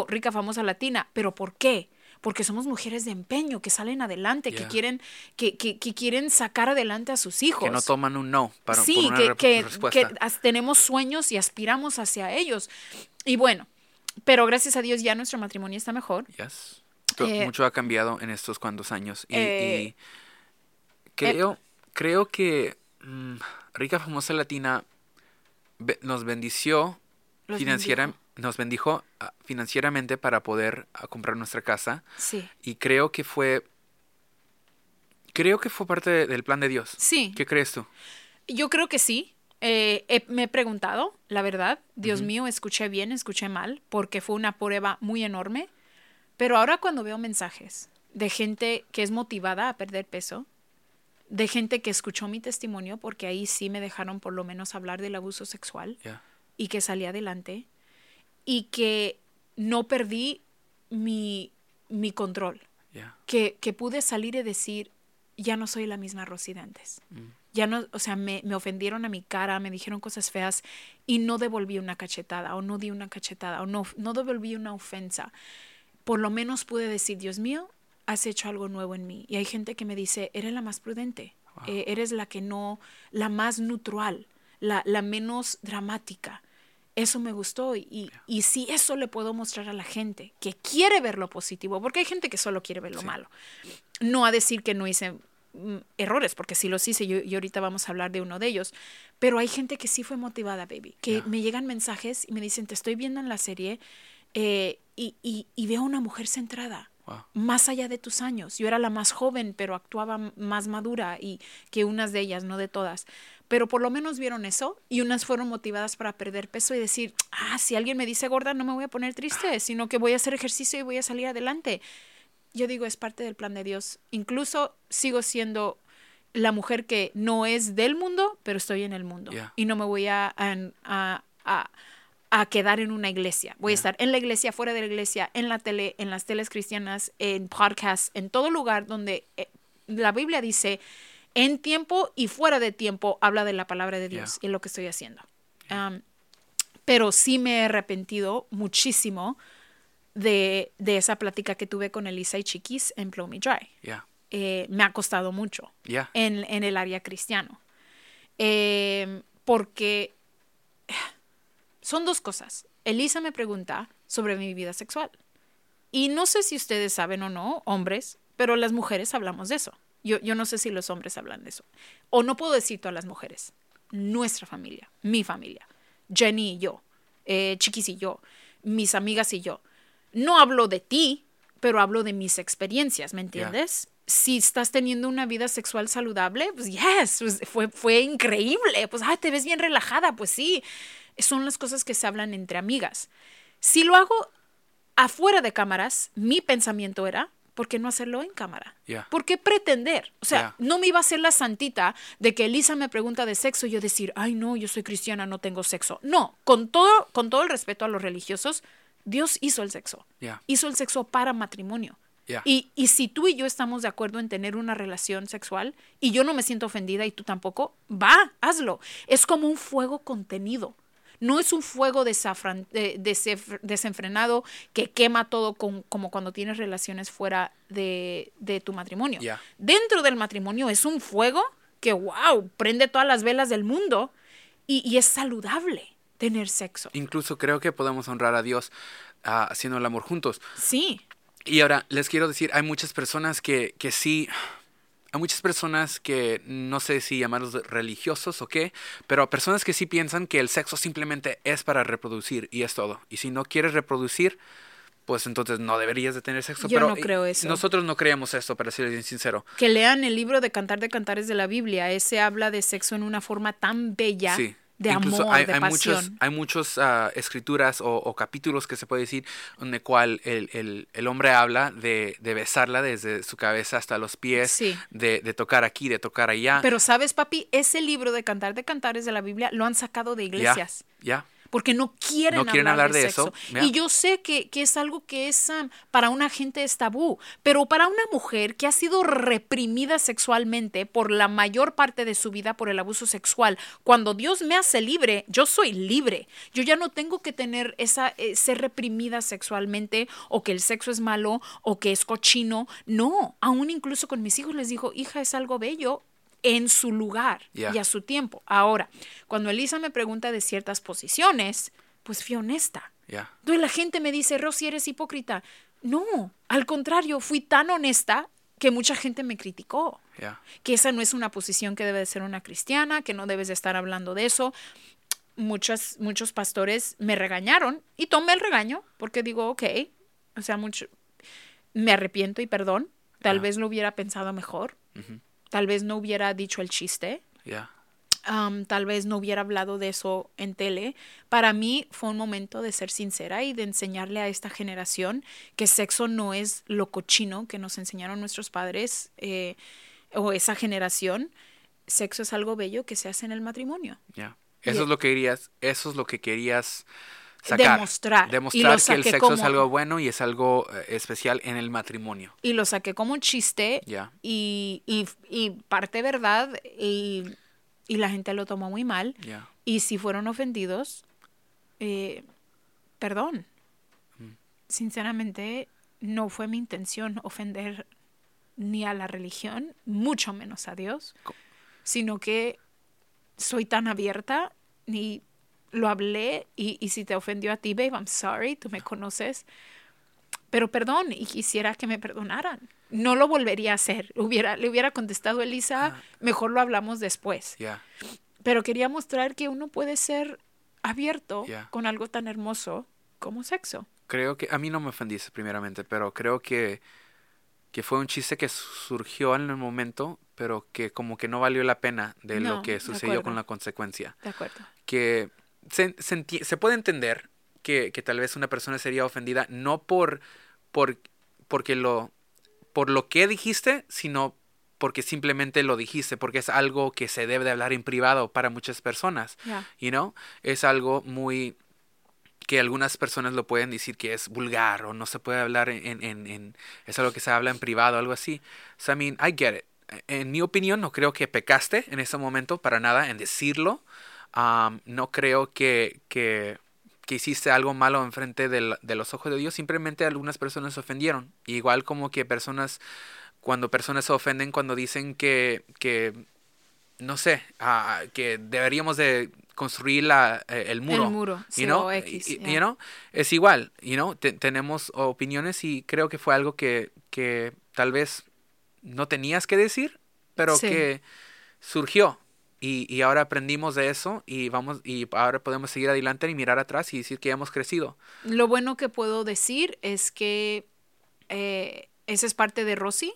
rica famosa latina. ¿Pero por qué? Porque somos mujeres de empeño, que salen adelante, que quieren, que, que, que quieren sacar adelante a sus hijos. Que no toman un no para por sí, una que, que, respuesta. que tenemos sueños y aspiramos hacia ellos. Y bueno, pero gracias a Dios ya nuestro matrimonio está mejor. Yes. Eh, Mucho ha cambiado en estos cuantos años. Y, eh, y creo, creo que mm, Rica Famosa Latina be- nos bendició financiera, bendijo. Nos bendijo ah, financieramente para poder ah, comprar nuestra casa. Sí. Y creo que fue. Creo que fue parte de- del plan de Dios. Sí. ¿Qué crees tú? Yo creo que sí. Eh, he- me he preguntado, la verdad, Dios mío, escuché bien, escuché mal, porque fue una prueba muy enorme. Pero ahora cuando veo mensajes de gente que es motivada a perder peso, de gente que escuchó mi testimonio, porque ahí sí me dejaron por lo menos hablar del abuso sexual y que salí adelante y que no perdí mi, mi control, que, que pude salir y decir, ya no soy la misma Rosy de antes. Ya no, o sea, me, me ofendieron a mi cara, me dijeron cosas feas y no devolví una cachetada o no di una cachetada o no, no devolví una ofensa. Por lo menos pude decir, Dios mío, has hecho algo nuevo en mí. Y hay gente que me dice, eres la más prudente, eh, eres la que no, la más neutral, la, la menos dramática. Eso me gustó y, y sí, eso le puedo mostrar a la gente que quiere ver lo positivo, porque hay gente que solo quiere ver lo malo. No a decir que no hice mm, errores, porque sí los hice yo- y ahorita vamos a hablar de uno de ellos, pero hay gente que sí fue motivada, baby, que me llegan mensajes y me dicen, te estoy viendo en la serie eh, y, y- y veo una mujer centrada. Wow. más allá de tus años. Yo era la más joven, pero actuaba más madura y que unas de ellas, no de todas. Pero por lo menos vieron eso y unas fueron motivadas para perder peso y decir, ah, si alguien me dice gorda, no me voy a poner triste, sino que voy a hacer ejercicio y voy a salir adelante. Yo digo, es parte del plan de Dios. Incluso sigo siendo la mujer que no es del mundo, pero estoy en el mundo. Yeah. Y no me voy a, a, a- a- a quedar en una iglesia. Voy a estar en la iglesia, fuera de la iglesia, en la tele, en las teles cristianas, en podcasts, en todo lugar donde eh, la Biblia dice, en tiempo y fuera de tiempo, habla de la palabra de Dios y lo que estoy haciendo. Um, pero sí me he arrepentido muchísimo de, de esa plática que tuve con Elisa y Chiquis en Blow Me Dry. Yeah. Eh, me ha costado mucho en, en el área cristiano. Eh, porque son dos cosas. Elisa me pregunta sobre mi vida sexual. Y no sé si ustedes saben o no, hombres, pero las mujeres hablamos de eso. Yo, yo no sé si los hombres hablan de eso. O no puedo decir todas las mujeres. Nuestra familia, mi familia, Jenny y yo, eh, Chiquis y yo, mis amigas y yo. No hablo de ti, pero hablo de mis experiencias, ¿me entiendes? Si estás teniendo una vida sexual saludable, pues yes, pues, fue, fue increíble. Pues, ah, te ves bien relajada, pues sí. Son las cosas que se hablan entre amigas. Si lo hago afuera de cámaras, mi pensamiento era, ¿por qué no hacerlo en cámara? Yeah. ¿Por qué pretender? O sea, Yeah. no me iba a hacer la santita de que Elisa me pregunta de sexo y yo decir, ay no, yo soy cristiana, no tengo sexo. No, con todo, con todo el respeto a los religiosos, Dios hizo el sexo. Yeah. Hizo el sexo para matrimonio. Y, y si tú y yo estamos de acuerdo en tener una relación sexual y yo no me siento ofendida y tú tampoco, va, hazlo. Es como un fuego contenido. No es un fuego desafran- eh, desef- desenfrenado que quema todo con- como cuando tienes relaciones fuera de, de tu matrimonio. Yeah. Dentro del matrimonio es un fuego que, wow, prende todas las velas del mundo y, y es saludable tener sexo. Incluso creo que podemos honrar a Dios ah, haciendo el amor juntos. Sí, Y ahora les quiero decir, hay muchas personas que, que sí, hay muchas personas que no sé si llamarlos religiosos o qué, pero personas que sí piensan que el sexo simplemente es para reproducir y es todo. Y si no quieres reproducir, pues entonces no deberías de tener sexo. Yo pero no creo eso. Nosotros no creemos esto, para ser bien sincero. que lean el libro de Cantar de Cantares de la Biblia. Ese habla de sexo en una forma tan bella, Sí. De Incluso amor, hay, de hay pasión. muchos, hay muchos ah, escrituras o, o capítulos que se puede decir donde cual el, el- el hombre habla de, de besarla desde su cabeza hasta los pies, Sí. de, de tocar aquí, de tocar allá. Pero sabes, papi, ese libro de Cantar de Cantares de la Biblia lo han sacado de Ya, iglesias. Ya, Porque no quieren, No quieren hablar, hablar de, de sexo. eso. Y yo sé que, que es algo que es ah, para una gente es tabú, pero para una mujer que ha sido reprimida sexualmente por la mayor parte de su vida por el abuso sexual, cuando Dios me hace libre, yo soy libre. Yo ya no tengo que tener esa eh, ser reprimida sexualmente o que el sexo es malo o que es cochino. No, aún incluso con mis hijos les digo, hija, es algo bello en su lugar y a su tiempo. Ahora, cuando Elisa me pregunta de ciertas posiciones, pues fui honesta. ya, Entonces la gente me dice, Rosy, eres hipócrita. No, al contrario, fui tan honesta que mucha gente me criticó. Que esa no es una posición que debe de ser una cristiana, que no debes de estar hablando de eso. Muchas, muchos pastores me regañaron y tomé el regaño porque digo, ok, o sea, mucho, me arrepiento y perdón. Tal vez lo hubiera pensado mejor. Tal vez no hubiera dicho el chiste. ya. Am, tal vez no hubiera hablado de eso en tele. Para mí fue un momento de ser sincera y de enseñarle a esta generación que sexo no es lo cochino que nos enseñaron nuestros padres eh, o esa generación. Sexo es algo bello que se hace en el matrimonio. Ya. Y- Eso es lo que querías, eso es lo que querías sacar. Demostrar. Y lo Demostrar que el sexo es algo bueno y es algo eh, especial en el matrimonio. Y lo saqué como un chiste y, y, y parte verdad y, y la gente lo tomó muy mal. Ya. Y si fueron ofendidos, eh, perdón. Sinceramente, no fue mi intención ofender ni a la religión, mucho menos a Dios, Co- sino que soy tan abierta y lo hablé y, y si te ofendió a ti, babe, I'm sorry, tú me conoces. Pero perdón, y quisiera que me perdonaran. No lo volvería a hacer. Hubiera, le hubiera contestado Elisa, mejor lo hablamos después Ya. pero quería mostrar que uno puede ser abierto con algo tan hermoso como sexo. creo que a mí no me ofendiste primeramente, pero creo que que fue un chiste que surgió en el momento, pero que como que no valió la pena de No, lo que sucedió con la consecuencia. De acuerdo. Que se, se puede entender que, que tal vez una persona sería ofendida no por, por porque lo por lo que dijiste, sino porque simplemente lo dijiste, porque es algo que se debe de hablar en privado para muchas personas. You know? Es algo muy que algunas personas lo pueden decir que es vulgar o no se puede hablar en, en, en- en- es algo que se habla en privado, algo así. So, I mean, I get it. En mi opinión, no creo que pecaste en ese momento para nada en decirlo. Um, no creo que, que, que hiciste algo malo enfrente del- de los ojos de Dios. Simplemente algunas personas se ofendieron. Igual como que personas, cuando personas se ofenden cuando dicen que, que no sé, ah, que deberíamos de construir la, eh, el muro. muro, you know? X, Y- you know? Es igual, you know? Te- tenemos opiniones y creo que fue algo que, que tal vez no tenías que decir, pero Sí. que surgió. Y, y ahora aprendimos de eso y vamos y ahora podemos seguir adelante y mirar atrás y decir que hemos crecido. Lo bueno que puedo decir es que eh, esa es parte de Rosy,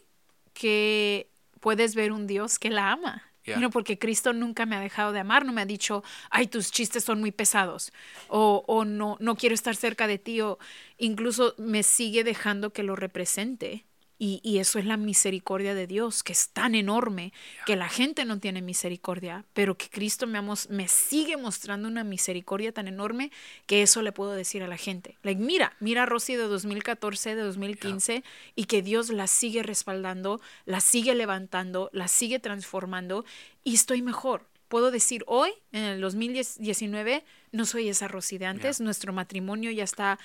que puedes ver un Dios que la ama. Yeah. Know, porque Cristo nunca me ha dejado de amar, no me ha dicho, ay, tus chistes son muy pesados, o, o no, no quiero estar cerca de ti, o incluso me sigue dejando que lo represente. Y, y eso es la misericordia de Dios, que es tan enorme que la gente no tiene misericordia, pero que Cristo me, me sigue mostrando una misericordia tan enorme que eso le puedo decir a la gente. Like, mira, mira a Rosy de 2014, de 2015, y que Dios la sigue respaldando, la sigue levantando, la sigue transformando, y estoy mejor. Puedo decir hoy, en el 2019, no soy esa Rosy de antes, nuestro matrimonio ya está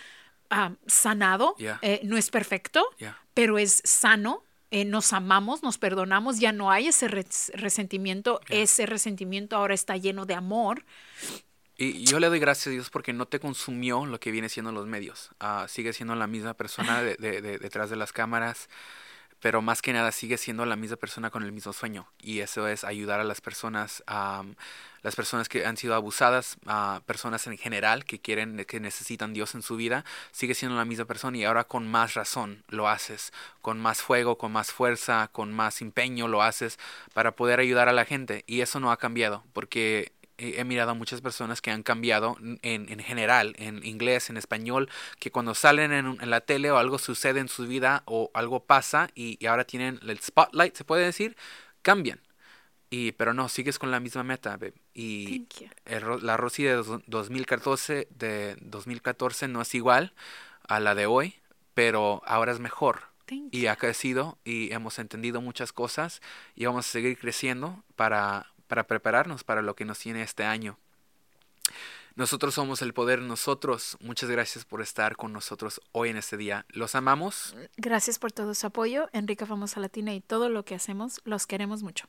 ah, sanado, Yeah. eh, no es perfecto, Yeah. pero es sano. eh, nos amamos, nos perdonamos, ya no hay ese res- resentimiento, ese resentimiento ahora está lleno de amor. Y yo le doy gracias a Dios porque no te consumió lo que viene siendo los medios. Ah, sigue siendo la misma persona de- de- de- detrás de las cámaras, pero más que nada sigue siendo la misma persona con el mismo sueño. Y eso es ayudar a las personas, am, las personas que han sido abusadas, a personas en general que quieren, que necesitan Dios en su vida. Sigue siendo la misma persona y ahora con más razón lo haces, con más fuego, con más fuerza, con más empeño lo haces para poder ayudar a la gente. Y eso no ha cambiado porque he he mirado a muchas personas que han cambiado en, en general, en inglés, en español, que cuando salen en, en la tele o algo sucede en su vida o algo pasa y, y ahora tienen el spotlight, se puede decir, cambian. Y, pero no, sigues con la misma meta, babe. Y el la Rosy de dos- 2014, de 2014 no es igual a la de hoy, pero ahora es mejor Thank y ha crecido y hemos entendido muchas cosas y vamos a seguir creciendo para, para prepararnos para lo que nos tiene este año. Nosotros somos el poder nosotros. Muchas gracias por estar con nosotros hoy en este día. Los amamos. Gracias por todo su apoyo, Enrique Famosa Latina y todo lo que hacemos. Los queremos mucho.